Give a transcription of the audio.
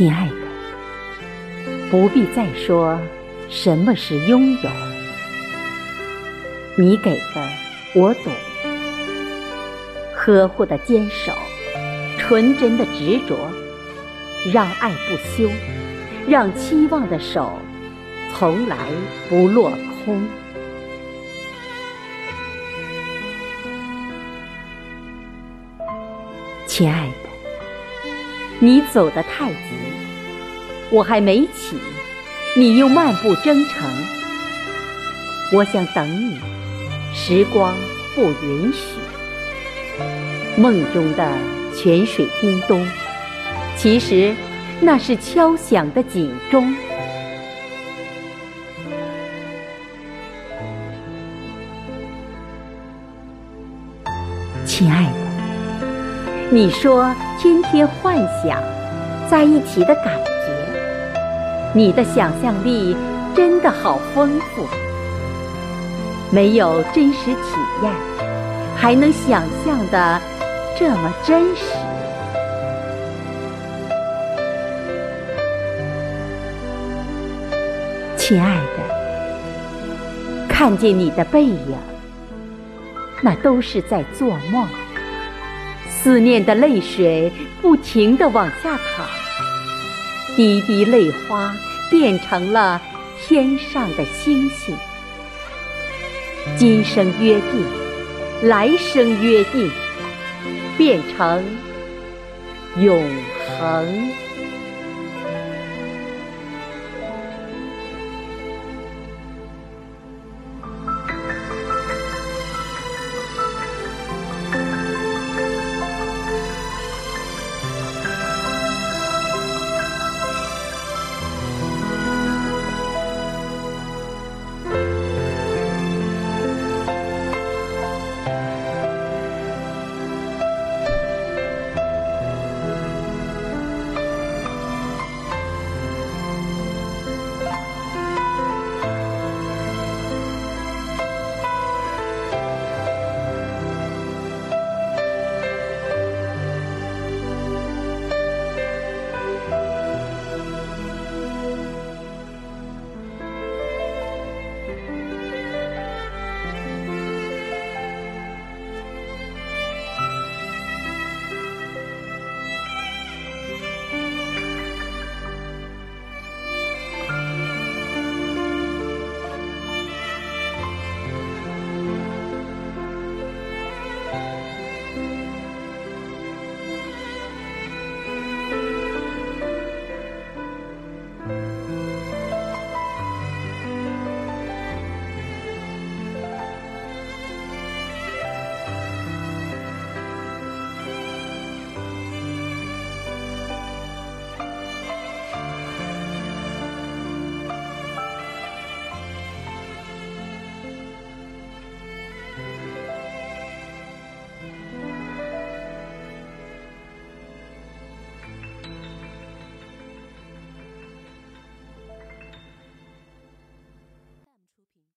亲爱的，不必再说什么是拥有，你给的我懂，呵护的坚守，纯真的执着，让爱不休，让期望的手从来不落空。亲爱的。你走得太急，我还没起，你又漫步征程。我想等你，时光不允许。梦中的泉水叮咚，其实那是敲响的警钟。亲爱的。你说天天幻想在一起的感觉，你的想象力真的好丰富。没有真实体验，还能想象的这么真实。亲爱的，看见你的背影，那都是在做梦。思念的泪水不停地往下淌，滴滴泪花变成了天上的星星。今生约定，来生约定，变成永恒。